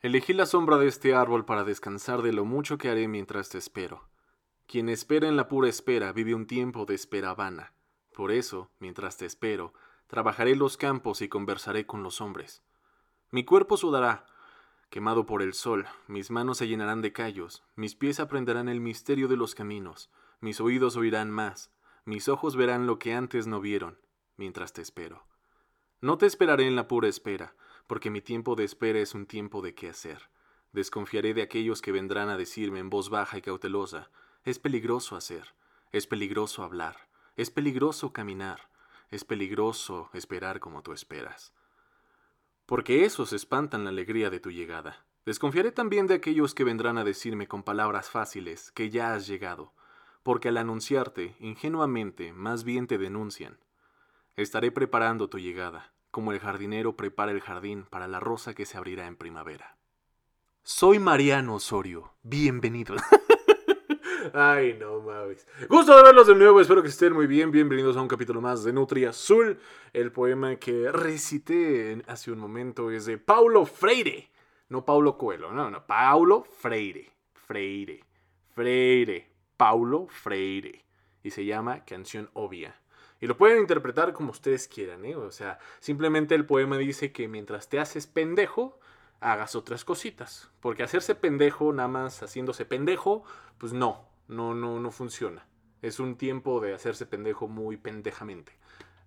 Elegí la sombra de este árbol para descansar de lo mucho que haré mientras te espero. Quien espera en la pura espera vive un tiempo de espera vana. Por eso, mientras te espero, trabajaré los campos y conversaré con los hombres. Mi cuerpo sudará, quemado por el sol, mis manos se llenarán de callos, mis pies aprenderán el misterio de los caminos, mis oídos oirán más, mis ojos verán lo que antes no vieron, mientras te espero. No te esperaré en la pura espera, porque mi tiempo de espera es un tiempo de qué hacer. Desconfiaré de aquellos que vendrán a decirme en voz baja y cautelosa, es peligroso hacer, es peligroso hablar, es peligroso caminar, es peligroso esperar como tú esperas. Porque esos espantan la alegría de tu llegada. Desconfiaré también de aquellos que vendrán a decirme con palabras fáciles que ya has llegado, porque al anunciarte, ingenuamente, más bien te denuncian. Estaré preparando tu llegada, como el jardinero prepara el jardín para la rosa que se abrirá en primavera. Soy Mariano Osorio. Bienvenido. Ay, no mames. Gusto de verlos de nuevo, espero que estén muy bien. Bienvenidos a un capítulo más de Nutria Azul. El poema que recité hace un momento es de Paulo Freire. No Paulo Coelho, no, no, Paulo Freire. Freire. Freire. Paulo Freire. Y se llama Canción Obvia. Y lo pueden interpretar como ustedes quieran, ¿eh? O sea, simplemente el poema dice que mientras te haces pendejo, hagas otras cositas. Porque hacerse pendejo, nada más haciéndose pendejo, pues no, no, no, no funciona. Es un tiempo de hacerse pendejo muy pendejamente.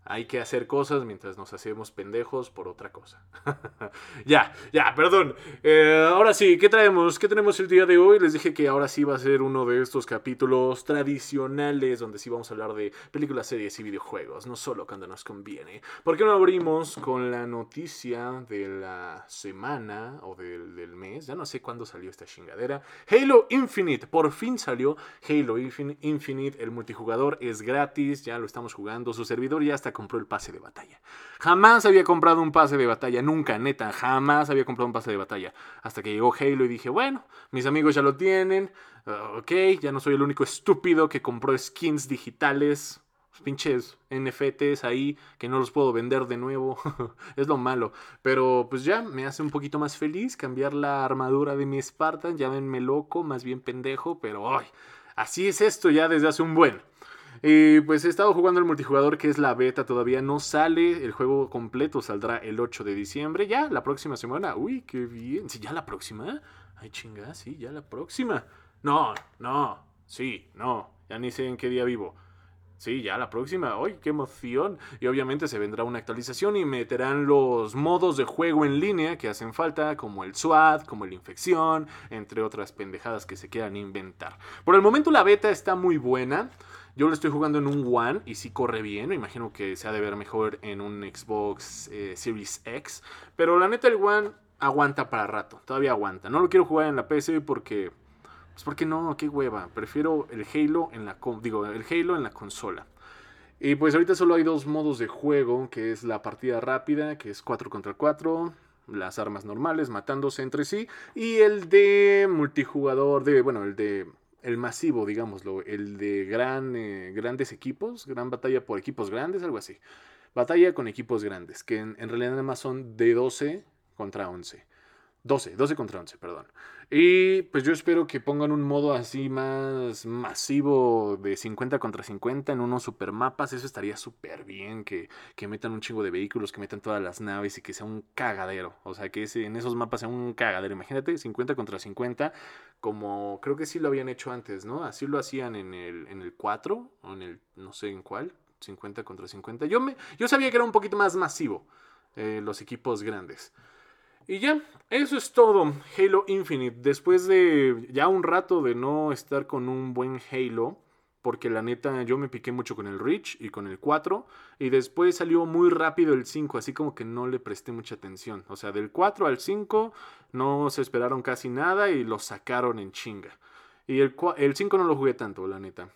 Hay que hacer cosas mientras nos hacemos pendejos por otra cosa. ya, ya, perdón. Eh, ahora sí, ¿qué traemos? ¿Qué tenemos el día de hoy? Les dije que ahora sí va a ser uno de estos capítulos tradicionales donde sí vamos a hablar de películas, series y videojuegos, no solo cuando nos conviene. ¿Por qué no abrimos con la noticia de la semana o del, del mes? Ya no sé cuándo salió esta chingadera. Halo Infinite, por fin salió Halo Infinite. El multijugador es gratis, ya lo estamos jugando. Su servidor ya está compró el pase de batalla. Jamás había comprado un pase de batalla, nunca, neta, jamás había comprado un pase de batalla. Hasta que llegó Halo y dije, bueno, mis amigos ya lo tienen, uh, ok, ya no soy el único estúpido que compró skins digitales, pinches NFTs ahí que no los puedo vender de nuevo. es lo malo. Pero pues ya me hace un poquito más feliz cambiar la armadura de mi Spartan. Llámenme loco, más bien pendejo, pero ay, así es esto ya desde hace un buen. Y pues he estado jugando el multijugador que es la beta, todavía no sale, el juego completo saldrá el 8 de diciembre, ya la próxima semana. Uy, qué bien. Sí, ya la próxima. Ay, chinga, sí, ya la próxima. No, no, sí, no, ya ni sé en qué día vivo. Sí, ya la próxima. ¡Ay, qué emoción! Y obviamente se vendrá una actualización y meterán los modos de juego en línea que hacen falta, como el SWAT, como el infección, entre otras pendejadas que se quieran inventar. Por el momento la beta está muy buena. Yo lo estoy jugando en un One y sí corre bien. Me imagino que se ha de ver mejor en un Xbox eh, Series X. Pero la neta, el One aguanta para rato. Todavía aguanta. No lo quiero jugar en la PC porque. Pues porque no, qué hueva. Prefiero el Halo en la digo, el Halo en la consola. Y pues ahorita solo hay dos modos de juego, que es la partida rápida, que es 4 contra 4, las armas normales matándose entre sí, y el de multijugador, de, bueno, el de el masivo, digámoslo, el de gran, eh, grandes equipos, gran batalla por equipos grandes, algo así. Batalla con equipos grandes, que en, en realidad nada más son de 12 contra 11. 12, 12 contra 11, perdón. Y pues yo espero que pongan un modo así más masivo de 50 contra 50 en unos supermapas. Eso estaría súper bien. Que, que, metan un chingo de vehículos, que metan todas las naves y que sea un cagadero. O sea, que ese, en esos mapas sea un cagadero. Imagínate 50 contra 50, como creo que sí lo habían hecho antes, ¿no? Así lo hacían en el, en el 4 o en el no sé en cuál. 50 contra 50. Yo, me, yo sabía que era un poquito más masivo eh, los equipos grandes. Y ya, eso es todo. Halo Infinite. Después de ya un rato de no estar con un buen Halo, porque la neta yo me piqué mucho con el Reach y con el 4, y después salió muy rápido el 5, así como que no le presté mucha atención. O sea, del 4 al 5 no se esperaron casi nada y lo sacaron en chinga. Y el, el 5 no lo jugué tanto, la neta.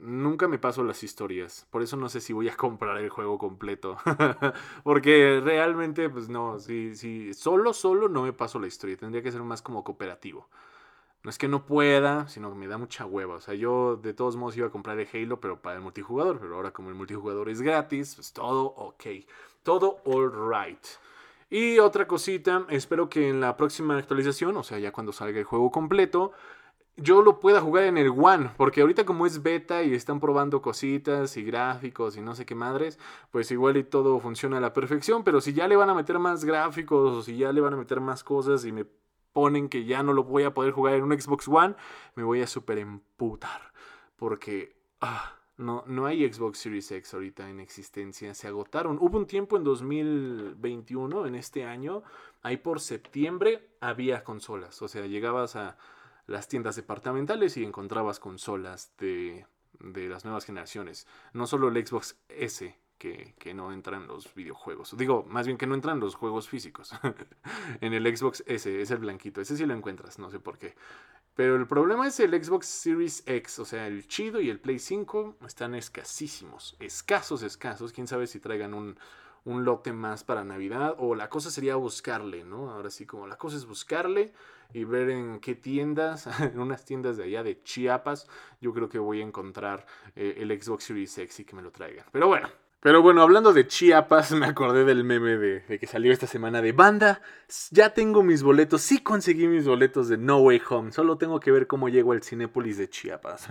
Nunca me paso las historias, por eso no sé si voy a comprar el juego completo. Porque realmente, pues no, si, si solo, solo no me paso la historia, tendría que ser más como cooperativo. No es que no pueda, sino que me da mucha hueva. O sea, yo de todos modos iba a comprar el Halo, pero para el multijugador. Pero ahora como el multijugador es gratis, pues todo ok. Todo all right. Y otra cosita, espero que en la próxima actualización, o sea, ya cuando salga el juego completo, yo lo pueda jugar en el One, porque ahorita como es beta y están probando cositas y gráficos y no sé qué madres, pues igual y todo funciona a la perfección, pero si ya le van a meter más gráficos o si ya le van a meter más cosas y me ponen que ya no lo voy a poder jugar en un Xbox One, me voy a super emputar, porque ah, no, no hay Xbox Series X ahorita en existencia, se agotaron. Hubo un tiempo en 2021, en este año, ahí por septiembre había consolas, o sea, llegabas a las tiendas departamentales y encontrabas consolas de, de las nuevas generaciones. No solo el Xbox S, que, que, no entran los videojuegos. Digo, más bien que no entran los juegos físicos. en el Xbox S, es el blanquito. Ese sí lo encuentras, no sé por qué. Pero el problema es el Xbox Series X, o sea, el chido y el Play 5 están escasísimos. Escasos, escasos. Quién sabe si traigan un, un lote más para Navidad. O la cosa sería buscarle, ¿no? Ahora sí, como la cosa es buscarle y ver en qué tiendas, en unas tiendas de allá de Chiapas, yo creo que voy a encontrar eh, el Xbox Series X y que me lo traigan. Pero bueno, pero bueno, hablando de Chiapas, me acordé del meme de, que salió esta semana de banda. Ya tengo mis boletos, sí conseguí mis boletos de No Way Home. Solo tengo que ver cómo llego al Cinépolis de Chiapas.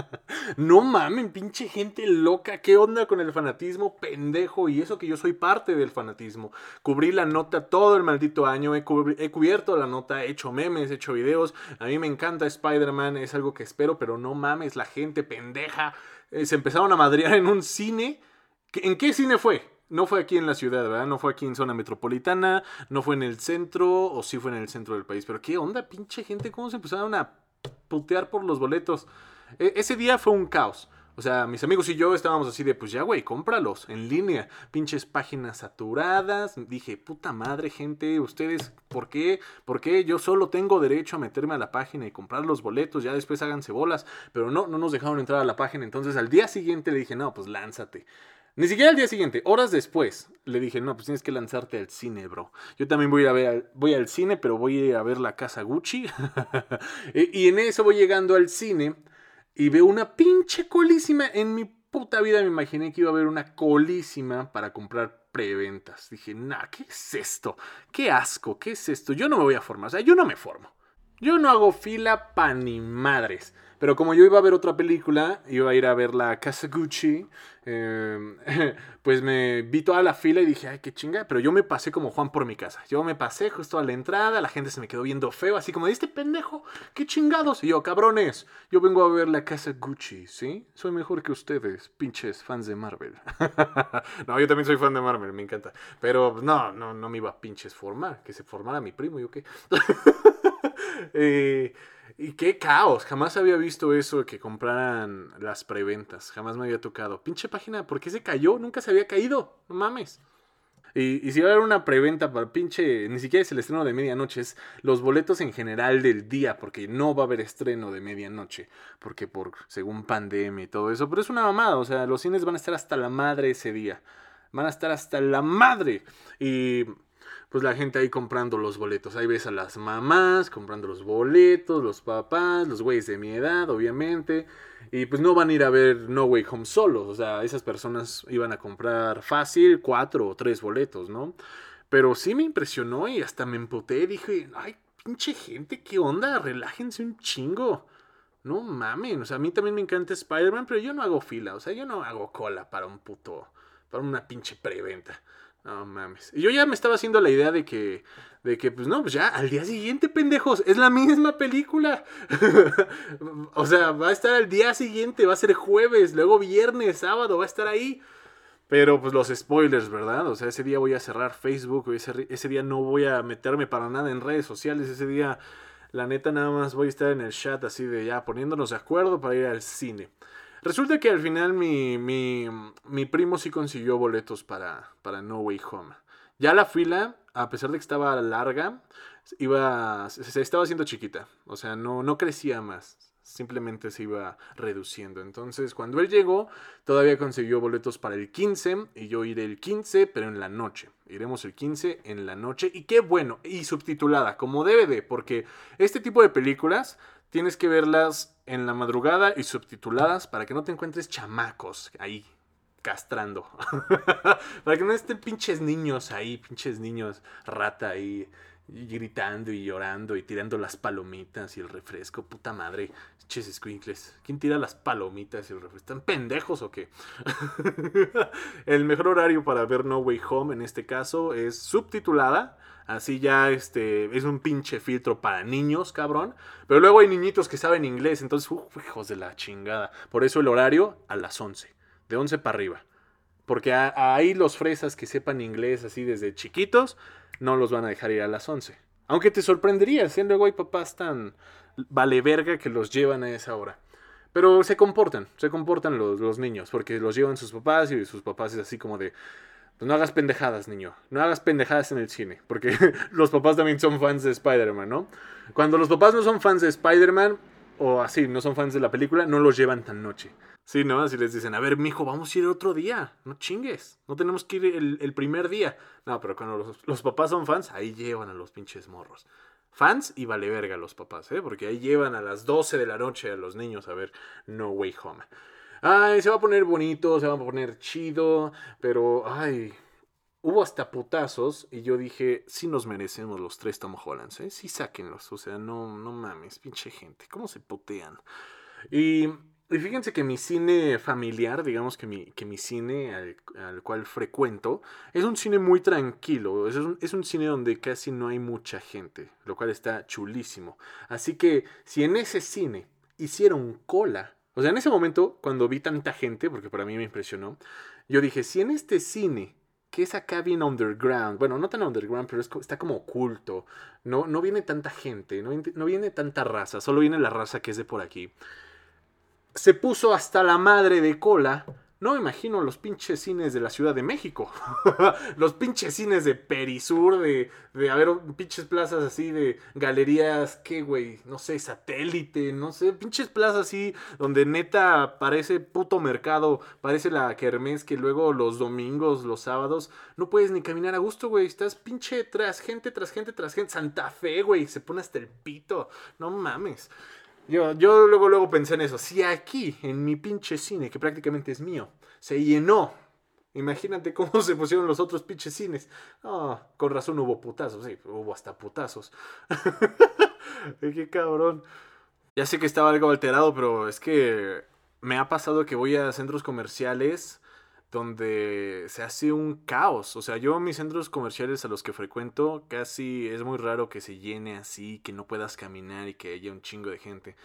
no mamen, pinche gente loca. ¿Qué onda con el fanatismo pendejo? Y eso que yo soy parte del fanatismo. Cubrí la nota todo el maldito año. He, cubierto la nota, he hecho memes, he hecho videos. A mí me encanta Spider-Man, es algo que espero, pero no mames, la gente pendeja. Eh, se empezaron a madrear en un cine ¿En qué cine fue? No fue aquí en la ciudad, ¿verdad? No fue aquí en zona metropolitana, no fue en el centro, o sí fue en el centro del país. Pero qué onda, pinche gente, cómo se empezaron a putear por los boletos. E, ese día fue un caos. O sea, mis amigos y yo estábamos así de, pues ya, güey, cómpralos en línea. Pinches páginas saturadas. Dije, puta madre, gente, ustedes, ¿por qué? ¿Por qué yo solo tengo derecho a meterme a la página y comprar los boletos? Ya después háganse bolas. Pero no, no nos dejaron entrar a la página. Entonces al día siguiente le dije, no, pues lánzate. Ni siquiera al día siguiente, horas después, le dije, no, pues tienes que lanzarte al cine, bro. Yo también voy a, ver, voy al cine, pero voy a a ver la casa Gucci. y, en eso voy llegando al cine y veo una pinche colísima. En mi puta vida me imaginé que iba a haber una colísima para comprar preventas. Dije, nah, ¿qué es esto? ¿Qué asco? ¿Qué es esto? Yo no me voy a formar, o sea, yo no me formo. Yo no hago fila pa' ni madres. Pero como yo iba a ver otra película, iba a ir a ver la Casa Gucci, em, pues me vi toda la fila y dije, ay, qué chinga. Pero yo me pasé como Juan por mi casa. Yo me pasé justo a la entrada, la gente se me quedó viendo feo, así como, este pendejo, qué chingados. Y yo, cabrones, yo vengo a ver la Casa Gucci, ¿sí? Soy mejor que ustedes, pinches fans de Marvel. no, yo también soy fan de Marvel, me encanta. Pero no, no, no me iba a pinches formar, que se formara mi primo, ¿yo qué? eh, y qué caos, jamás había visto eso que compraran las preventas, jamás me había tocado. Pinche página, ¿por qué se cayó? Nunca se había caído, no mames. Y, y si va a haber una preventa para pinche, ni siquiera es el estreno de medianoche, es los boletos en general del día, porque no va a haber estreno de medianoche, porque por, según pandemia y todo eso, pero es una mamada, o sea, los cines van a estar hasta la madre ese día, van a estar hasta la madre. Y pues la gente ahí comprando los boletos. Ahí ves a las mamás comprando los boletos, los papás, los güeyes de mi edad, obviamente. Y pues no van a ir a ver No Way Home solos. O sea, esas personas iban a comprar fácil cuatro o tres boletos, ¿no? Pero sí me impresionó y hasta me emputé. Dije, ay, pinche gente, ¿qué onda? Relájense un chingo. No mamen, o sea, a mí también me encanta Spider-Man, pero yo no hago fila, o sea, yo no hago cola para un puto, para una pinche preventa. No mames. Y yo ya me estaba haciendo la idea de que, de que, pues no, pues ya al día siguiente, pendejos, es la misma película. o sea, va a estar al día siguiente, va a ser jueves, luego viernes, sábado, va a estar ahí. Pero pues los spoilers, ¿verdad? O sea, ese día voy a cerrar Facebook, ese, ese día no voy a meterme para nada en redes sociales, ese día, la neta, nada más voy a estar en el chat así de ya poniéndonos de acuerdo para ir al cine. Resulta que al final mi, mi, mi primo sí consiguió boletos para, para No Way Home. Ya la fila, a pesar de que estaba larga, iba, se, estaba haciendo chiquita. O sea, no, no crecía más. Simplemente se iba reduciendo. Entonces, cuando él llegó, todavía consiguió boletos para el 15. Y yo iré el 15, pero en la noche. Iremos el 15 en la noche. Y qué bueno. Y subtitulada, como de. Porque este tipo de películas tienes que verlas en la madrugada y subtituladas para que no te encuentres chamacos ahí castrando. Para que no estén pinches niños ahí, pinches niños rata ahí y gritando y llorando y tirando las palomitas y el refresco, puta madre, pinches squinkles. ¿Quién tira las palomitas y el refresco? ¿Están pendejos o qué? el mejor horario para ver No Way Home en este caso es subtitulada. Así ya este es un pinche filtro para niños, cabrón. Pero luego hay niñitos que saben inglés, entonces, hijos de la chingada. Por eso el horario a las 11, de 11 para arriba. Porque ahí los fresas que sepan inglés así desde chiquitos no los van a dejar ir a las 11. Aunque te sorprendería, siendo luego hay papás tan vale verga que los llevan a esa hora. Pero se comportan, se comportan los, niños, porque los llevan sus papás y sus papás es así como de, pues no hagas pendejadas, niño, no hagas pendejadas en el cine, porque los papás también son fans de Spider-Man, ¿no? Cuando los papás no son fans de Spider-Man, o así, no son fans de la película, no los llevan tan noche. Sí, ¿no? Así les dicen, a ver, mijo, vamos a ir otro día. No chingues. No tenemos que ir el, primer día. No, pero cuando los, papás son fans, ahí llevan a los pinches morros. Fans y vale verga los papás, ¿eh? Porque ahí llevan a las 12 de la noche a los niños a ver No Way Home. Ay, se va a poner bonito, se va a poner chido, pero, ay, hubo hasta putazos y yo dije, sí nos merecemos los tres Tom Hollands, ¿eh? Sí sáquenlos, o sea, no, no mames, pinche gente, ¿cómo se putean? Y, y fíjense que mi cine familiar, digamos que mi, que mi cine al, cual frecuento, es un cine muy tranquilo, es un, es un cine donde casi no hay mucha gente, lo cual está chulísimo. Así que si en ese cine hicieron cola, o sea, en ese momento, cuando vi tanta gente, porque para mí me impresionó, yo dije, si en este cine que es acá bien underground. Bueno, no tan underground, pero está como oculto. No, no viene tanta gente, no, no, viene tanta raza, solo viene la raza que es de por aquí. Se puso hasta la madre de cola no me imagino los pinches cines de la Ciudad de México. los pinches cines de Perisur, de, de haber pinches plazas así, de galerías, ¿qué, güey? No sé, satélite, no sé, pinches plazas así, donde neta parece puto mercado, parece la kermés que luego los domingos, los sábados, no puedes ni caminar a gusto, güey. Estás pinche tras gente, tras gente, tras gente. Santa Fe, güey, se pone hasta el pito. No mames. Yo, yo luego, luego pensé en eso. Si aquí, en mi pinche cine, que prácticamente es mío, se llenó. Imagínate cómo se pusieron los otros pinches cines. Ah, con razón hubo putazos, sí, hubo hasta putazos. Qué cabrón. Ya sé que estaba algo alterado, pero es que me ha pasado que voy a centros comerciales donde se hace un caos. O sea, yo mis centros comerciales a los que frecuento casi es muy raro que se llene así, que no puedas caminar y que haya un chingo de gente.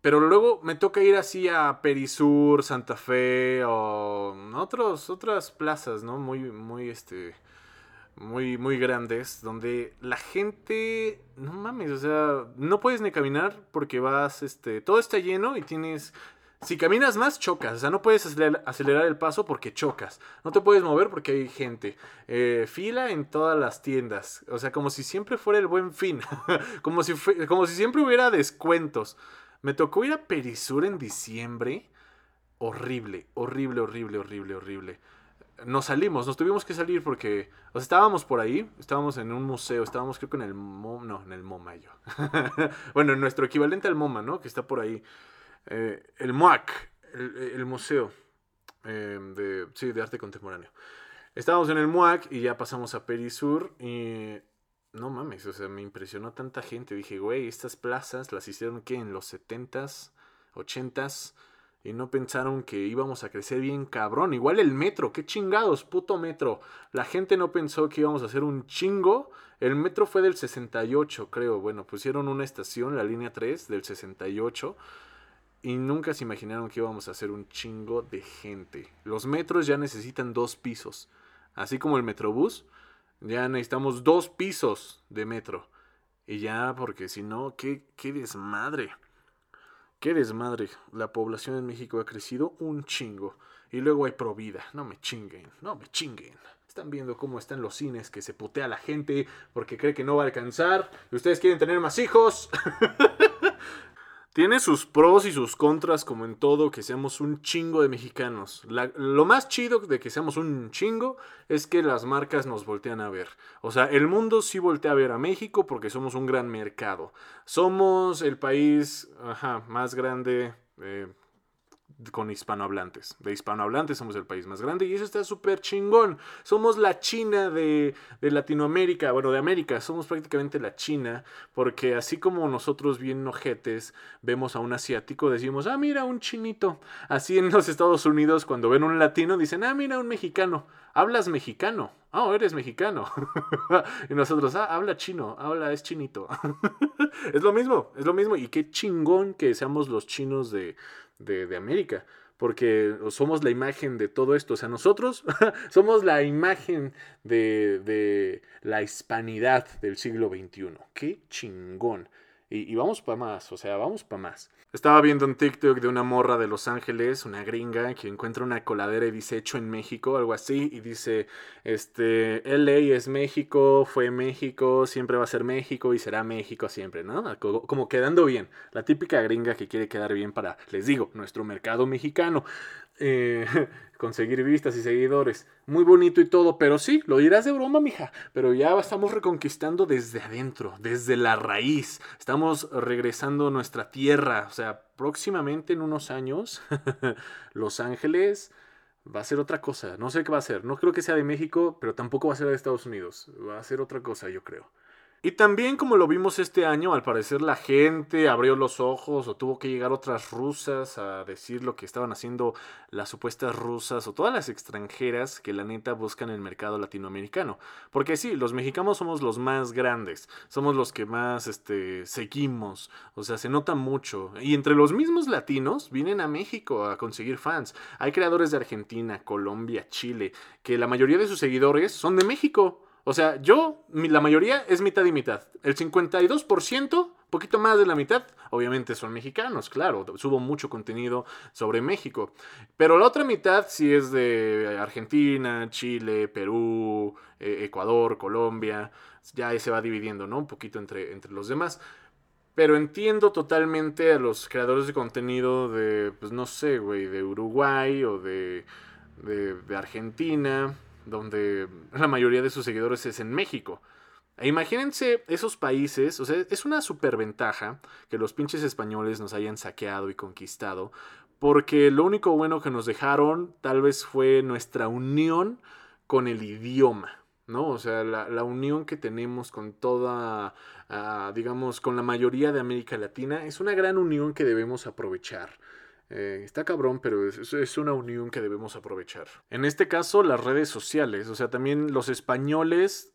Pero luego me toca ir así a Perisur, Santa Fe o otros, otras plazas, ¿no? Muy, muy, este, muy, muy grandes, donde la gente, no mames, o sea, no puedes ni caminar porque vas, este, todo está lleno y tienes si caminas más, chocas. O sea, no puedes acelerar, el paso porque chocas. No te puedes mover porque hay gente. Eh, fila en todas las tiendas. O sea, como si siempre fuera el buen fin. como, si como si siempre hubiera descuentos. Me tocó ir a Perisur en diciembre. Horrible, horrible, horrible, horrible, horrible. Nos salimos, nos tuvimos que salir porque, o sea, estábamos por ahí, estábamos en un museo, estábamos creo que en el MoMA, no, en el MoMA yo. bueno, en nuestro equivalente al MoMA, ¿no? Que está por ahí. Eh, el MOAC, el, museo eh, de, arte contemporáneo. Estábamos en el MOAC y ya pasamos a Perisur y no mames, o sea, me impresionó tanta gente. Dije, güey, estas plazas las hicieron que en los 70s, 80s y no pensaron que íbamos a crecer bien cabrón. Igual el metro, qué chingados, puto metro. La gente no pensó que íbamos a hacer un chingo. El metro fue del 68, creo. Bueno, pusieron una estación, la línea 3 del 68 y nunca se imaginaron que íbamos a hacer un chingo de gente. Los metros ya necesitan dos pisos. Así como el metrobús, ya necesitamos dos pisos de metro. Y ya, porque si no, ¿qué, qué desmadre. Qué desmadre. La población en México ha crecido un chingo. Y luego hay Provida. No me chinguen, no me chinguen. Están viendo cómo están los cines, que se putea la gente porque cree que no va a alcanzar. Y ustedes quieren tener más hijos. Tiene sus pros y sus contras, como en todo, que seamos un chingo de mexicanos. lo más chido de que seamos un chingo es que las marcas nos voltean a ver. O sea, el mundo sí voltea a ver a México porque somos un gran mercado. Somos el país más grande, eh, con hispanohablantes. De hispanohablantes somos el país más grande y eso está súper chingón. Somos la China de, de, Latinoamérica, bueno, de América. Somos prácticamente la China porque así como nosotros bien ojetes vemos a un asiático, decimos, ah, mira, un chinito. Así en los Estados Unidos cuando ven un latino dicen, ah, mira, un mexicano. Hablas mexicano. Ah, oh, eres mexicano. y nosotros, ah, habla chino, habla, es chinito. es lo mismo, es lo mismo. Y qué chingón que seamos los chinos de, de, América, porque somos la imagen de todo esto. O sea, nosotros somos la imagen de, de la hispanidad del siglo XXI. Qué chingón. Y, vamos para más, o sea, vamos para más. Estaba viendo un TikTok de una morra de Los Ángeles, una gringa, que encuentra una coladera y dice en México, algo así, y dice, este, LA es México, fue México, siempre va a ser México y será México siempre, ¿no? Como quedando bien. La típica gringa que quiere quedar bien para, les digo, nuestro mercado mexicano. Eh, conseguir vistas y seguidores. Muy bonito y todo, pero sí, lo dirás de broma, mija. Pero ya estamos reconquistando desde adentro, desde la raíz. Estamos regresando a nuestra tierra. O sea, próximamente en unos años, Los Ángeles va a ser otra cosa. No sé qué va a ser. No creo que sea de México, pero tampoco va a ser de Estados Unidos. Va a ser otra cosa, yo creo. Y también como lo vimos este año, al parecer la gente abrió los ojos o tuvo que llegar otras rusas a decir lo que estaban haciendo las supuestas rusas o todas las extranjeras que la neta buscan el mercado latinoamericano. Porque sí, los mexicanos somos los más grandes, somos los que más este, seguimos, o sea, se nota mucho. Y entre los mismos latinos vienen a México a conseguir fans. Hay creadores de Argentina, Colombia, Chile, que la mayoría de sus seguidores son de México. O sea, yo, la mayoría es mitad y mitad. El 52%, poquito más de la mitad, obviamente son mexicanos, claro. Subo mucho contenido sobre México. Pero la otra mitad sí es de Argentina, Chile, Perú, eh, Ecuador, Colombia. Ya se va dividiendo, ¿no? Un poquito entre, entre los demás. Pero entiendo totalmente a los creadores de contenido de, pues no sé, güey, de Uruguay o de, de Argentina donde la mayoría de sus seguidores es en México. E imagínense esos países, o sea, es una superventaja que los pinches españoles nos hayan saqueado y conquistado, porque lo único bueno que nos dejaron tal vez fue nuestra unión con el idioma, ¿no? O sea, la, unión que tenemos con toda, ah, digamos, con la mayoría de América Latina es una gran unión que debemos aprovechar. Eh, está cabrón, pero es, una unión que debemos aprovechar. En este caso, las redes sociales, o sea, también los españoles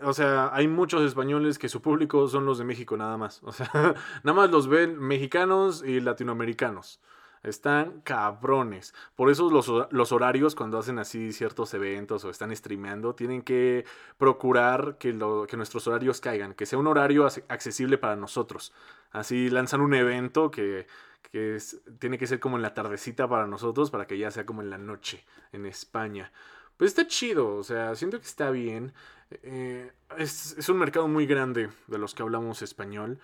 o sea, hay muchos españoles que su público son los de México nada más. O sea, nada más los ven mexicanos y latinoamericanos. Están cabrones. Por eso los, los, horarios, cuando hacen así ciertos eventos o están streameando, tienen que procurar que, lo, que nuestros horarios caigan, que sea un horario accesible para nosotros. Así lanzan un evento que que tiene que ser como en la tardecita para nosotros, para que ya sea como en la noche en España. Pues está chido, o sea, siento que está bien. Eh, es, un mercado muy grande de los que hablamos español.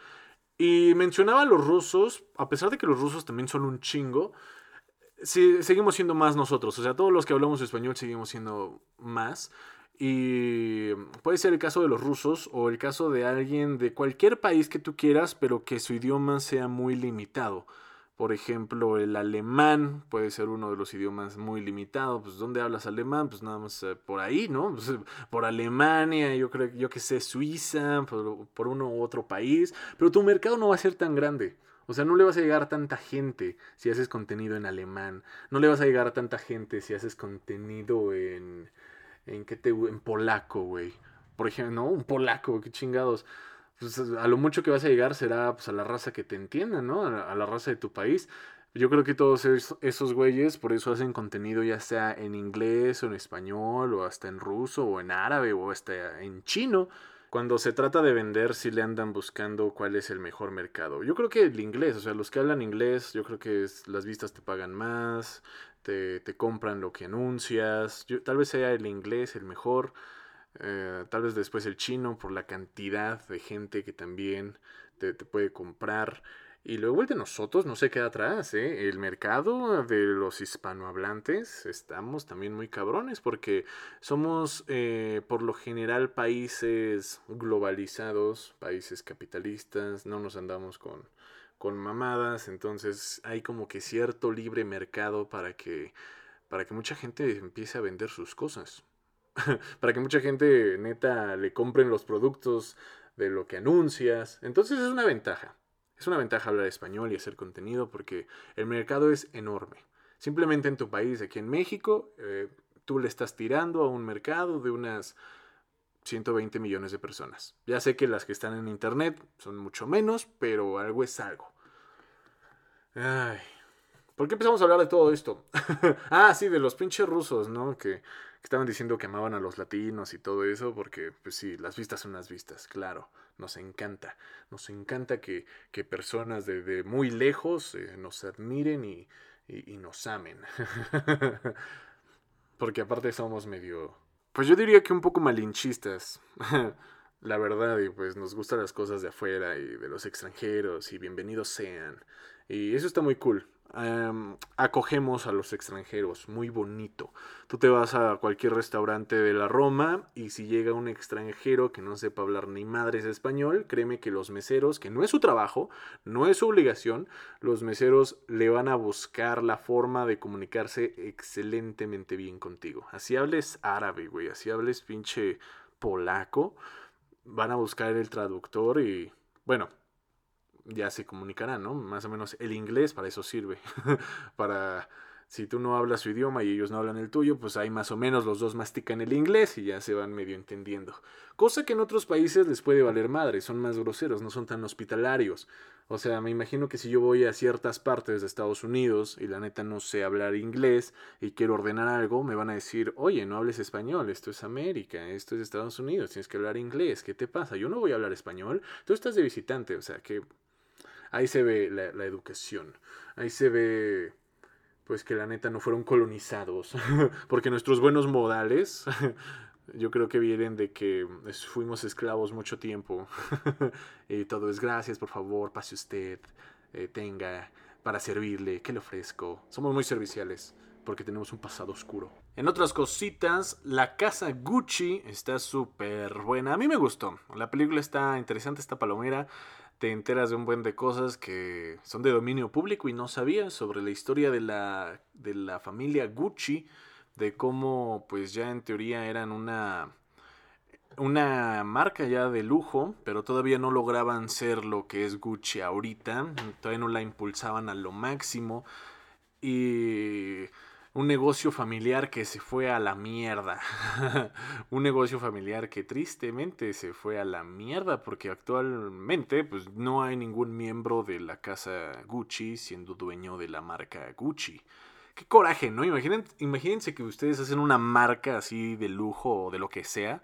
Y mencionaba a los rusos, a pesar de que los rusos también son un chingo, seguimos siendo más nosotros. O sea, todos los que hablamos español seguimos siendo más. Y puede ser el caso de los rusos o el caso de alguien de cualquier país que tú quieras, pero que su idioma sea muy limitado. Por ejemplo, el alemán puede ser uno de los idiomas muy limitados. Pues, ¿dónde hablas alemán? Pues nada más eh, por ahí, ¿no? Pues, por Alemania, yo creo, yo que sé, Suiza, por, uno u otro país. Pero tu mercado no va a ser tan grande. O sea, no le vas a llegar a tanta gente si haces contenido en alemán. No le vas a llegar a tanta gente si haces contenido en. ¿En qué te.? En polaco, güey. Por ejemplo, ¿no? Un polaco, qué chingados pues, a lo mucho que vas a llegar será pues, a la raza que te entienda, ¿no? A, la raza de tu país. Yo creo que todos esos, güeyes por eso hacen contenido ya sea en inglés o en español o hasta en ruso o en árabe o hasta en chino. Cuando se trata de vender sí le andan buscando cuál es el mejor mercado. Yo creo que el inglés, o sea, los que hablan inglés, yo creo que las vistas te pagan más, te, te compran lo que anuncias. tal vez sea el inglés el mejor. Eh, tal vez después el chino por la cantidad de gente que también te, puede comprar. Y luego el de nosotros no se queda atrás, ¿eh? El mercado de los hispanohablantes estamos también muy cabrones porque somos eh, por lo general países globalizados, países capitalistas, no nos andamos con, con mamadas, entonces hay como que cierto libre mercado para que para que mucha gente empiece a vender sus cosas. para que mucha gente neta le compren los productos de lo que anuncias. Entonces es una ventaja. Es una ventaja hablar español y hacer contenido porque el mercado es enorme. Simplemente en tu país, aquí en México, eh, tú le estás tirando a un mercado de unas 120 millones de personas. Ya sé que las que están en Internet son mucho menos, pero algo es algo. ¿Por qué empezamos a hablar de todo esto? ah, sí, de los pinches rusos, ¿no? Que, estaban diciendo que amaban a los latinos y todo eso, porque, pues sí, las vistas son las vistas, claro. Nos encanta. Nos encanta que, que personas de, muy lejos eh, nos admiren y, y, y nos amen. porque aparte somos medio... Pues yo diría que un poco malinchistas. la verdad, y pues nos gustan las cosas de afuera y de los extranjeros y bienvenidos sean. Y eso está muy cool. Em, acogemos a los extranjeros, muy bonito. Tú te vas a cualquier restaurante de la Roma y si llega un extranjero que no sepa hablar ni madres español, créeme que los meseros, que no es su trabajo, no es su obligación, los meseros le van a buscar la forma de comunicarse excelentemente bien contigo. Así hables árabe, güey, así hables pinche polaco, van a buscar el traductor y bueno, ya se comunicarán, ¿no? Más o menos el inglés para eso sirve. para si tú no hablas su idioma y ellos no hablan el tuyo, pues ahí más o menos los dos mastican el inglés y ya se van medio entendiendo. Cosa que en otros países les puede valer madre, son más groseros, no son tan hospitalarios. O sea, me imagino que si yo voy a ciertas partes de Estados Unidos y la neta no sé hablar inglés y quiero ordenar algo, me van a decir, oye, no hables español, esto es América, esto es Estados Unidos, tienes que hablar inglés, ¿qué te pasa? Yo no voy a hablar español, tú estás de visitante, o sea, que ahí se ve la, educación, ahí se ve pues que la neta no fueron colonizados, porque nuestros buenos modales yo creo que vienen de que fuimos esclavos mucho tiempo y todo es gracias, por favor, pase usted, eh, tenga para servirle, ¿qué le ofrezco? Somos muy serviciales porque tenemos un pasado oscuro. En otras cositas, la casa Gucci está súper buena. A mí me gustó. La película está interesante, está palomera te enteras de un buen de cosas que son de dominio público y no sabías sobre la historia de la, de la familia Gucci, de cómo pues ya en teoría eran una, una marca ya de lujo, pero todavía no lograban ser lo que es Gucci ahorita, todavía no la impulsaban a lo máximo. Y un negocio familiar que se fue a la mierda. un negocio familiar que tristemente se fue a la mierda porque actualmente pues no hay ningún miembro de la casa Gucci siendo dueño de la marca Gucci. Qué coraje, ¿no? Imaginen, imagínense que ustedes hacen una marca así de lujo o de lo que sea.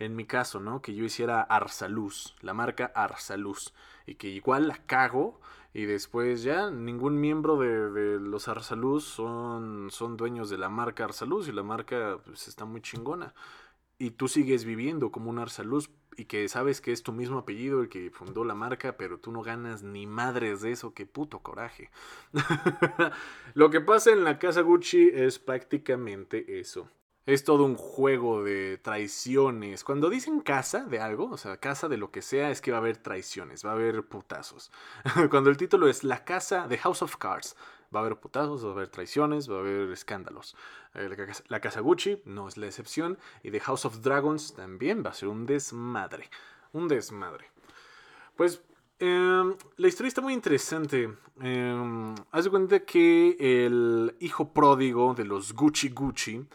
En mi caso, ¿no? Que yo hiciera Arsaluz, la marca Arsaluz. Y que igual la cago y después ya ningún miembro de, los Arsaluz son, son dueños de la marca Arsaluz y la marca pues, está muy chingona. Y tú sigues viviendo como un Arsaluz y que sabes que es tu mismo apellido el que fundó la marca, pero tú no ganas ni madres de eso, qué puto coraje. Lo que pasa en la casa Gucci es prácticamente eso es todo un juego de traiciones. Cuando dicen casa de algo, o sea, casa de lo que sea, es que va a haber traiciones, va a haber putazos. Cuando el título es La casa de House of Cards, va a haber putazos, va a haber traiciones, va a haber escándalos. Eh, la casa Gucci no es la excepción y The House of Dragons también va a ser un desmadre. Un desmadre. Pues em, la historia está muy interesante. Eh, haz de cuenta que el hijo pródigo de los Gucci Gucci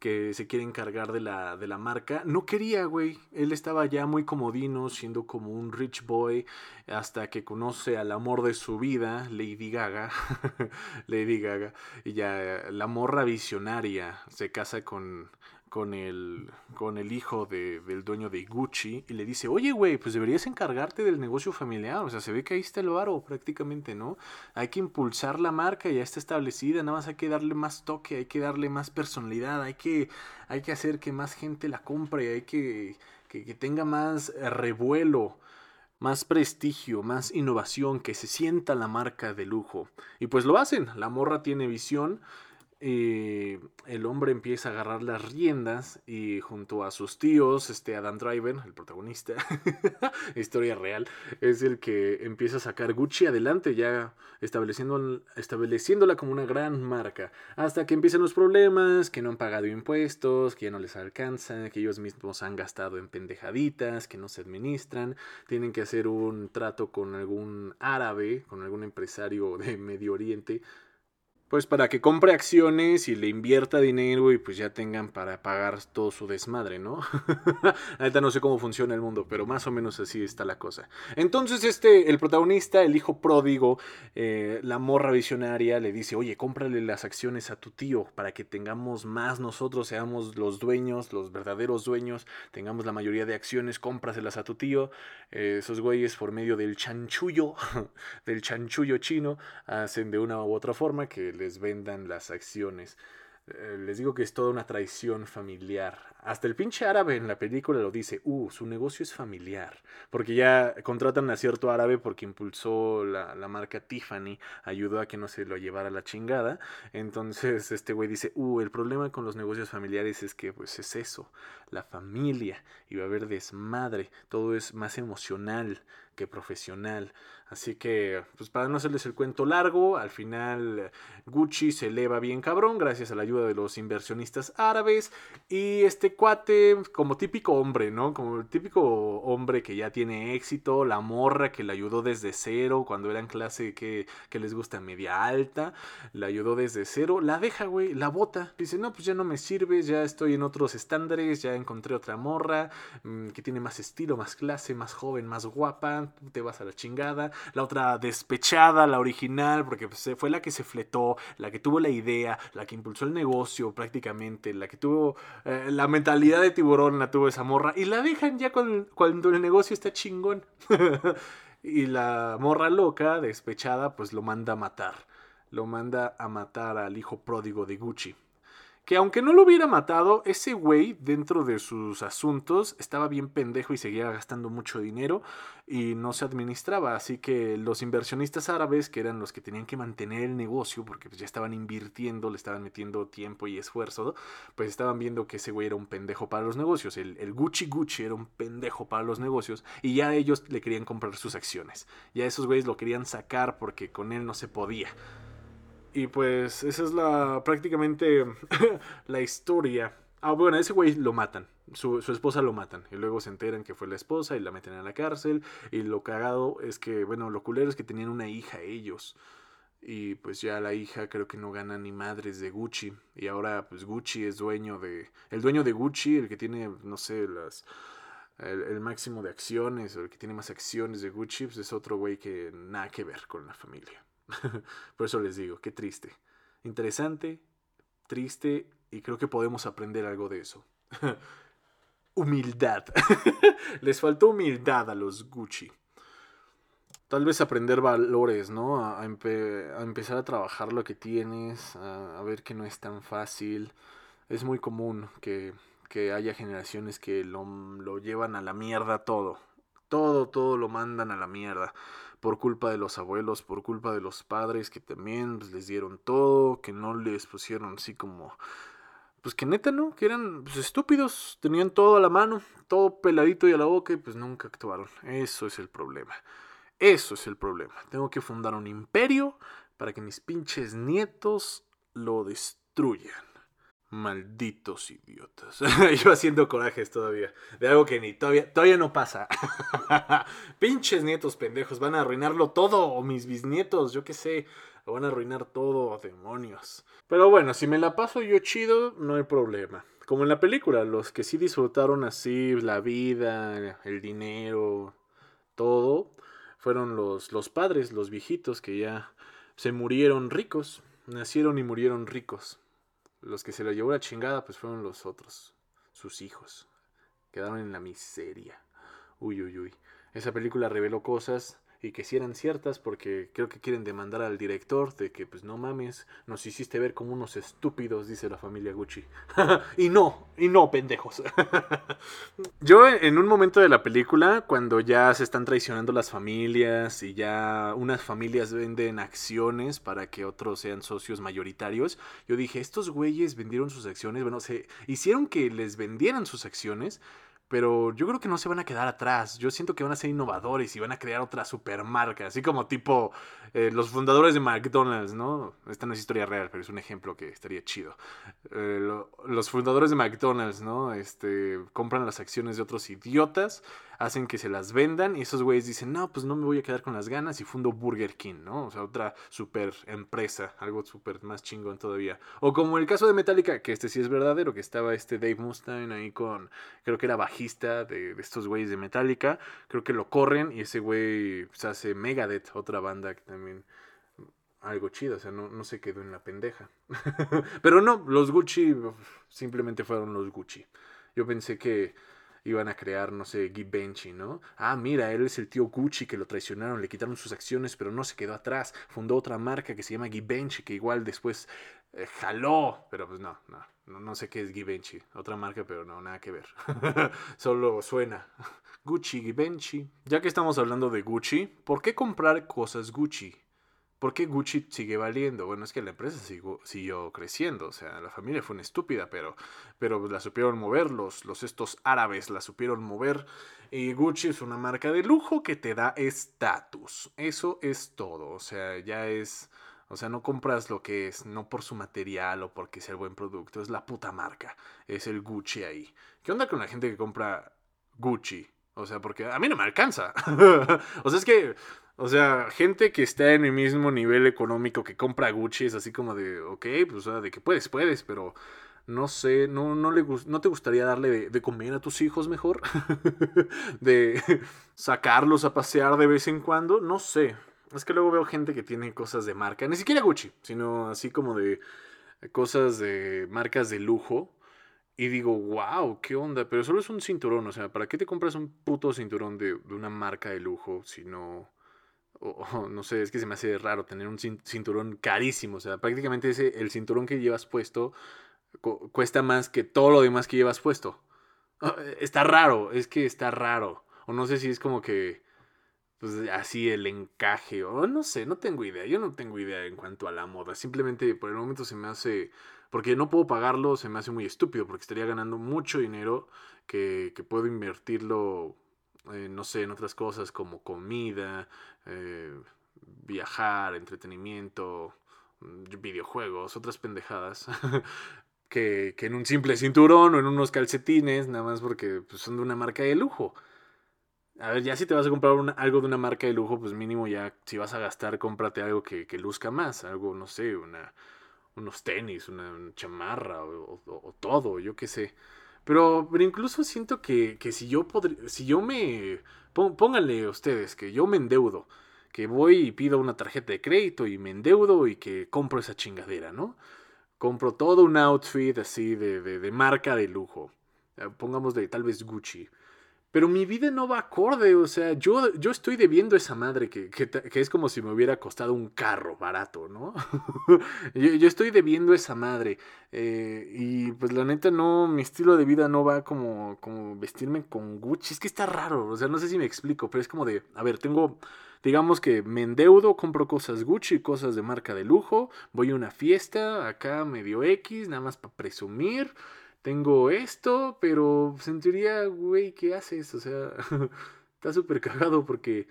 que se quiere encargar de la, de la marca. No quería, güey. Él estaba ya muy comodino, siendo como un rich boy, hasta que conoce al amor de su vida, Lady Gaga. Lady Gaga. Y ya la morra visionaria se casa con, con el, con el hijo del dueño de Gucci y le dice, oye, güey, pues deberías encargarte del negocio familiar. O sea, se ve que ahí está el varo prácticamente, ¿no? Hay que impulsar la marca, ya está establecida, nada más hay que darle más toque, hay que darle más personalidad, hay que, hay que hacer que más gente la compre, hay que, que, que tenga más revuelo más prestigio, más innovación, que se sienta la marca de lujo. Y pues lo hacen, la morra tiene visión y el hombre empieza a agarrar las riendas y junto a sus tíos, este Adam Driver, el protagonista, historia real, es el que empieza a sacar Gucci adelante, ya estableciendo, estableciéndola como una gran marca, hasta que empiezan los problemas, que no han pagado impuestos, que ya no les alcanza, que ellos mismos han gastado en pendejaditas, que no se administran, tienen que hacer un trato con algún árabe, con algún empresario de Medio Oriente, pues para que compre acciones y le invierta dinero y pues ya tengan para pagar todo su desmadre, ¿no? Ahorita no sé cómo funciona el mundo, pero más o menos así está la cosa. Entonces este, el protagonista, el hijo pródigo, eh, la morra visionaria, le dice, oye, cómprale las acciones a tu tío para que tengamos más nosotros, seamos los dueños, los verdaderos dueños, tengamos la mayoría de acciones, cómpraselas a tu tío. Eh, esos güeyes por medio del chanchullo, del chanchullo chino, hacen de una u otra forma que les vendan las acciones. Eh, les digo que es toda una traición familiar. Hasta el pinche árabe en la película lo dice, uh, su negocio es familiar. Porque ya contratan a cierto árabe porque impulsó la, la marca Tiffany, ayudó a que no se lo llevara la chingada. Entonces este güey dice, uh, el problema con los negocios familiares es que pues es eso, la familia, y va a haber desmadre, todo es más emocional profesional. Así que, pues para no hacerles el cuento largo, al final Gucci se eleva bien cabrón gracias a la ayuda de los inversionistas árabes. Y este cuate, como típico hombre, ¿no? Como el típico hombre que ya tiene éxito, la morra que le ayudó desde cero cuando era en clase que, que les gusta media alta, la ayudó desde cero, la deja, güey, la bota. Dice, no, pues ya no me sirves, ya estoy en otros estándares, ya encontré otra morra mm, que tiene más estilo, más clase, más joven, más guapa, te vas a la chingada la otra despechada, la original, porque pues, fue la que se fletó, la que tuvo la idea, la que impulsó el negocio prácticamente, la que tuvo eh, la mentalidad de tiburón, la tuvo esa morra, y la dejan ya cuando el negocio está chingón. y la morra loca, despechada, pues lo manda a matar. Lo manda a matar al hijo pródigo de Gucci que aunque no lo hubiera matado, ese güey dentro de sus asuntos estaba bien pendejo y seguía gastando mucho dinero y no se administraba. Así que los inversionistas árabes, que eran los que tenían que mantener el negocio, porque pues ya estaban invirtiendo, le estaban metiendo tiempo y esfuerzo, pues estaban viendo que ese güey era un pendejo para los negocios. El, Gucci Gucci era un pendejo para los negocios y ya ellos le querían comprar sus acciones. Ya esos güeyes lo querían sacar porque con él no se podía. Y pues esa es la prácticamente la historia. Ah, bueno, ese güey lo matan. Su, esposa lo matan. Y luego se enteran que fue la esposa y la meten en la cárcel. Y lo cagado es que, bueno, lo culero es que tenían una hija ellos. Y pues ya la hija creo que no gana ni madres de Gucci. Y ahora pues Gucci es dueño de... El dueño de Gucci, el que tiene, no sé, las... El, el máximo de acciones o el que tiene más acciones de Gucci, pues es otro güey que nada que ver con la familia. Por eso les digo, qué triste. Interesante, triste y creo que podemos aprender algo de eso. humildad. les faltó humildad a los Gucci. Tal vez aprender valores, ¿no? A, empezar a trabajar lo que tienes, a, ver que no es tan fácil. Es muy común que, que haya generaciones que lo, lo llevan a la mierda todo. Todo, todo lo mandan a la mierda por culpa de los abuelos, por culpa de los padres que también pues, les dieron todo, que no les pusieron así como pues que neta, ¿no? Que eran pues, estúpidos, tenían todo a la mano, todo peladito y a la boca y pues nunca actuaron. Eso es el problema. Eso es el problema. Tengo que fundar un imperio para que mis pinches nietos lo destruyan. Malditos idiotas. Yo haciendo corajes todavía. De algo que ni todavía, todavía no pasa. Pinches nietos pendejos. Van a arruinarlo todo. O mis bisnietos, yo qué sé. Lo van a arruinar todo. Demonios. Pero bueno, si me la paso yo chido, no hay problema. Como en la película, los que sí disfrutaron así la vida, el dinero, todo, fueron los, los padres, los viejitos que ya se murieron ricos. Nacieron y murieron ricos. Los que se lo llevó la chingada, pues fueron los otros, sus hijos. Quedaron en la miseria. Uy, uy, uy. Esa película reveló cosas y que si eran ciertas porque creo que quieren demandar al director de que pues no mames, nos hiciste ver como unos estúpidos, dice la familia Gucci. y no, y no, pendejos. Yo en un momento de la película, cuando ya se están traicionando las familias y ya unas familias venden acciones para que otros sean socios mayoritarios, yo dije, estos güeyes vendieron sus acciones, bueno, se hicieron que les vendieran sus acciones pero yo creo que no se van a quedar atrás. Yo siento que van a ser innovadores y van a crear otra supermarca, así como tipo eh, los fundadores de McDonald's, ¿no? Esta no es historia real, pero es un ejemplo que estaría chido. Eh, los fundadores de McDonald's, ¿no? Este, compran las acciones de otros idiotas hacen que se las vendan y esos güeyes dicen, no, pues no me voy a quedar con las ganas y fundo Burger King, ¿no? O sea, otra super empresa, algo súper más chingón todavía. O como el caso de Metallica, que este sí es verdadero, que estaba este Dave Mustaine ahí con, creo que era bajista de, estos güeyes de Metallica, creo que lo corren y ese güey se hace Megadeth, otra banda que también algo chido, o sea, no, no se quedó en la pendeja. Pero no, los Gucci simplemente fueron los Gucci. Yo pensé que iban a crear, no sé, Givenchy, ¿no? Ah, mira, él es el tío Gucci que lo traicionaron, le quitaron sus acciones, pero no se quedó atrás. Fundó otra marca que se llama Givenchy, que igual después eh, jaló, pero pues no, no, no, sé qué es Givenchy. Otra marca, pero no, nada que ver. Solo suena. Gucci, Givenchy. Ya que estamos hablando de Gucci, ¿por qué comprar cosas Gucci? ¿Por qué Gucci sigue valiendo? Bueno, es que la empresa siguió, creciendo, o sea, la familia fue una estúpida, pero, pero la supieron mover, los, los estos árabes la supieron mover, y Gucci es una marca de lujo que te da estatus, eso es todo, o sea, ya es, o sea, no compras lo que es, no por su material o porque sea el buen producto, es la puta marca, es el Gucci ahí. ¿Qué onda con la gente que compra Gucci? O sea, porque a mí no me alcanza. o sea, es que o sea, gente que está en el mismo nivel económico que compra Gucci es así como de, ok, pues o sea, de que puedes, puedes, pero no sé, no, no, le, ¿no te gustaría darle de, comer a tus hijos mejor? de sacarlos a pasear de vez en cuando, no sé. Es que luego veo gente que tiene cosas de marca, ni siquiera Gucci, sino así como de cosas de marcas de lujo. Y digo, wow, qué onda, pero solo es un cinturón, o sea, ¿para qué te compras un puto cinturón de, de una marca de lujo si no o, no sé, es que se me hace raro tener un cinturón carísimo. O sea, prácticamente ese, el cinturón que llevas puesto cuesta más que todo lo demás que llevas puesto. Ah, está raro, es que está raro. O no sé si es como que, pues así el encaje, o no sé, no tengo idea. Yo no tengo idea en cuanto a la moda. Simplemente por el momento se me hace, porque no puedo pagarlo, se me hace muy estúpido, porque estaría ganando mucho dinero que, que puedo invertirlo eh, no sé, en otras cosas como comida, eh, viajar, entretenimiento, mm, videojuegos, otras pendejadas. que, en un simple cinturón o en unos calcetines, nada más porque pues, son de una marca de lujo. A ver, ya si te vas a comprar algo de una marca de lujo, pues mínimo ya si vas a gastar, cómprate algo que, luzca más. Algo, no sé, una, unos tenis, una, chamarra o, todo, yo qué sé. Pero, pero incluso siento que, que si yo podría, si yo me, pónganle ustedes que yo me endeudo, que voy y pido una tarjeta de crédito y me endeudo y que compro esa chingadera, ¿no? Compro todo un outfit así de, de, de marca de lujo. Eh, pongamos de tal vez Gucci. Pero mi vida no va acorde, o sea, yo, yo estoy debiendo esa madre que, que, es como si me hubiera costado un carro barato, ¿no? yo, estoy debiendo esa madre. Eh, y pues la neta no, mi estilo de vida no va como, como vestirme con Gucci. Es que está raro, o sea, no sé si me explico, pero es como de, a ver, tengo, digamos que me endeudo, compro cosas Gucci, cosas de marca de lujo, voy a una fiesta, acá medio X, nada más para presumir tengo esto, pero sentiría, güey, ¿qué haces? O sea, está súper cagado porque,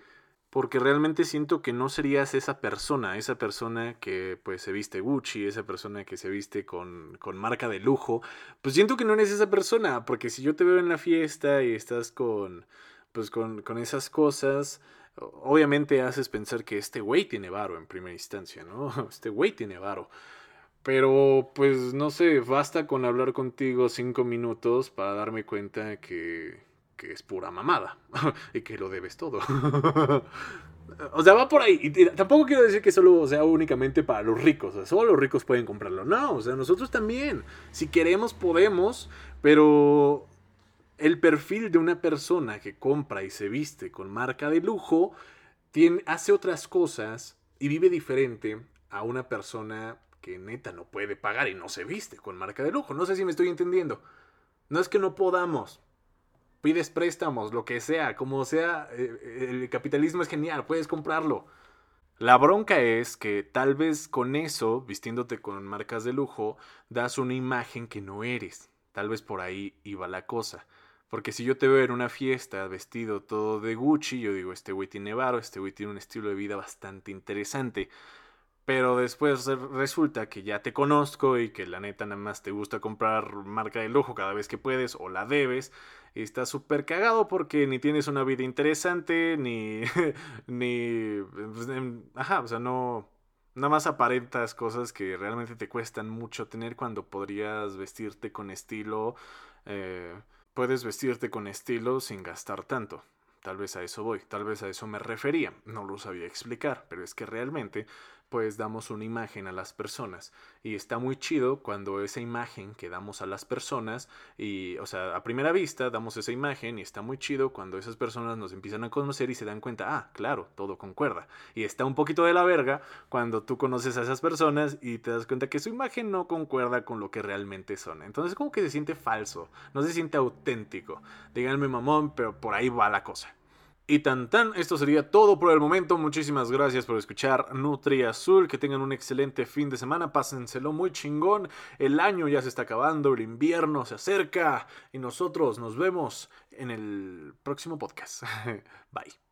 porque realmente siento que no serías esa persona, esa persona que pues se viste Gucci, esa persona que se viste con, con marca de lujo, pues siento que no eres esa persona, porque si yo te veo en la fiesta y estás con, pues con, con esas cosas, obviamente haces pensar que este güey tiene varo en primera instancia, ¿no? Este güey tiene varo. Pero pues no sé, basta con hablar contigo cinco minutos para darme cuenta que, que es pura mamada y que lo debes todo. o sea, va por ahí. Y tampoco quiero decir que solo sea únicamente para los ricos. O sea, solo los ricos pueden comprarlo. No, o sea, nosotros también. Si queremos, podemos. Pero el perfil de una persona que compra y se viste con marca de lujo tiene, hace otras cosas y vive diferente a una persona que neta no puede pagar y no se viste con marca de lujo. No sé si me estoy entendiendo. No es que no podamos. Pides préstamos, lo que sea, como sea, eh, el capitalismo es genial, puedes comprarlo. La bronca es que tal vez con eso, vistiéndote con marcas de lujo, das una imagen que no eres. Tal vez por ahí iba la cosa. Porque si yo te veo en una fiesta vestido todo de Gucci, yo digo, este güey tiene varo, este güey tiene un estilo de vida bastante interesante. Pero después resulta que ya te conozco y que la neta nada más te gusta comprar marca de lujo cada vez que puedes o la debes. Y estás súper cagado porque ni tienes una vida interesante, ni... ni... Pues, em, ajá, o sea, no... Nada más aparentas cosas que realmente te cuestan mucho tener cuando podrías vestirte con estilo. Eh, puedes vestirte con estilo sin gastar tanto. Tal vez a eso voy, tal vez a eso me refería. No lo sabía explicar, pero es que realmente pues damos una imagen a las personas. Y está muy chido cuando esa imagen que damos a las personas y o sea a primera vista damos esa imagen y está muy chido cuando esas personas nos empiezan a conocer y se dan cuenta ah claro todo concuerda y está un poquito de la verga cuando tú conoces a esas personas y te das cuenta que su imagen no concuerda con lo que realmente son. Entonces como que se siente falso no se siente auténtico. Díganme mamón pero por ahí va la cosa y tan tan, esto sería todo por el momento. Muchísimas gracias por escuchar Nutri Azul. Que tengan un excelente fin de semana. Pásenselo muy chingón. El año ya se está acabando, el invierno se acerca. Y nosotros nos vemos en el próximo podcast. Bye.